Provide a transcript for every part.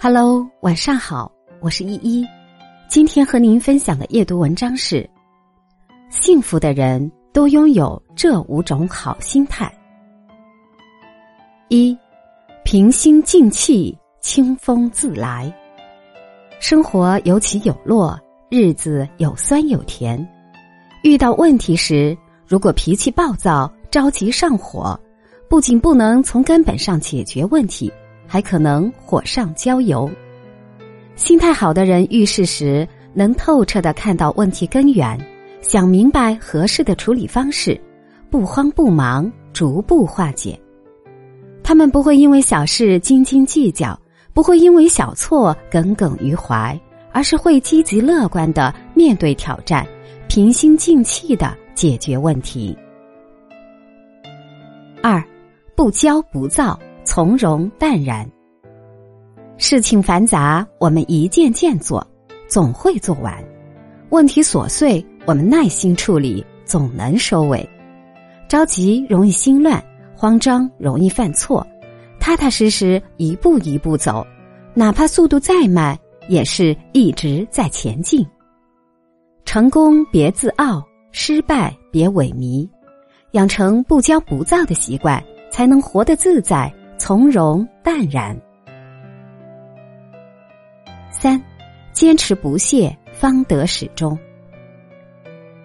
Hello，晚上好，我是依依。今天和您分享的阅读文章是：幸福的人都拥有这五种好心态。一，平心静气，清风自来。生活有起有落，日子有酸有甜。遇到问题时，如果脾气暴躁、着急上火，不仅不能从根本上解决问题。还可能火上浇油。心态好的人遇事时能透彻的看到问题根源，想明白合适的处理方式，不慌不忙，逐步化解。他们不会因为小事斤斤计较，不会因为小错耿耿于怀，而是会积极乐观的面对挑战，平心静气的解决问题。二，不骄不躁。从容淡然。事情繁杂，我们一件件做，总会做完；问题琐碎，我们耐心处理，总能收尾。着急容易心乱，慌张容易犯错。踏踏实实，一步一步走，哪怕速度再慢，也是一直在前进。成功别自傲，失败别萎靡，养成不骄不躁的习惯，才能活得自在。从容淡然。三，坚持不懈，方得始终。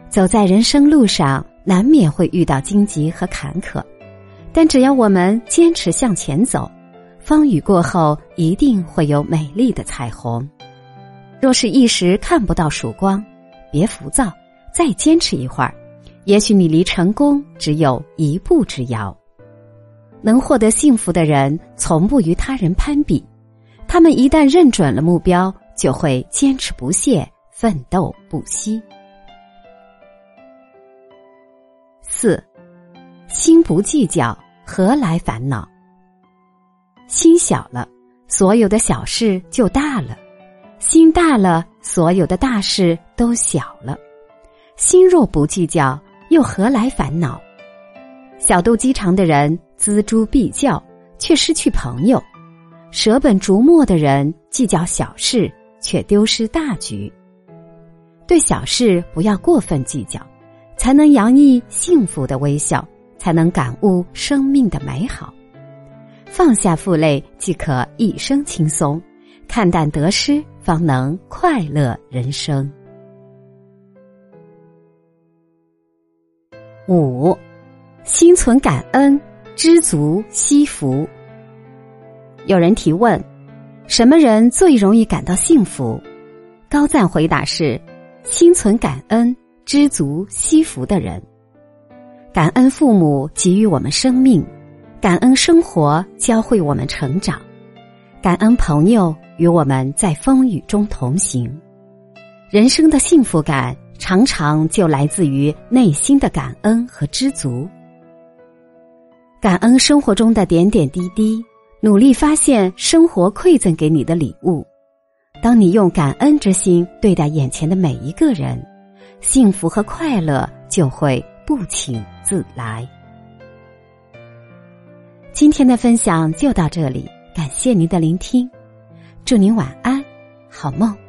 走在人生路上，难免会遇到荆棘和坎坷，但只要我们坚持向前走，风雨过后一定会有美丽的彩虹。若是一时看不到曙光，别浮躁，再坚持一会儿，也许你离成功只有一步之遥。能获得幸福的人，从不与他人攀比。他们一旦认准了目标，就会坚持不懈，奋斗不息。四，心不计较，何来烦恼？心小了，所有的小事就大了；心大了，所有的大事都小了。心若不计较，又何来烦恼？小肚鸡肠的人。锱铢必较，却失去朋友；舍本逐末的人计较小事，却丢失大局。对小事不要过分计较，才能洋溢幸福的微笑，才能感悟生命的美好。放下负累，即可一生轻松；看淡得失，方能快乐人生。五，心存感恩。知足惜福。有人提问：什么人最容易感到幸福？高赞回答是：心存感恩、知足惜福的人。感恩父母给予我们生命，感恩生活教会我们成长，感恩朋友与我们在风雨中同行。人生的幸福感常常就来自于内心的感恩和知足。感恩生活中的点点滴滴，努力发现生活馈赠给你的礼物。当你用感恩之心对待眼前的每一个人，幸福和快乐就会不请自来。今天的分享就到这里，感谢您的聆听，祝您晚安，好梦。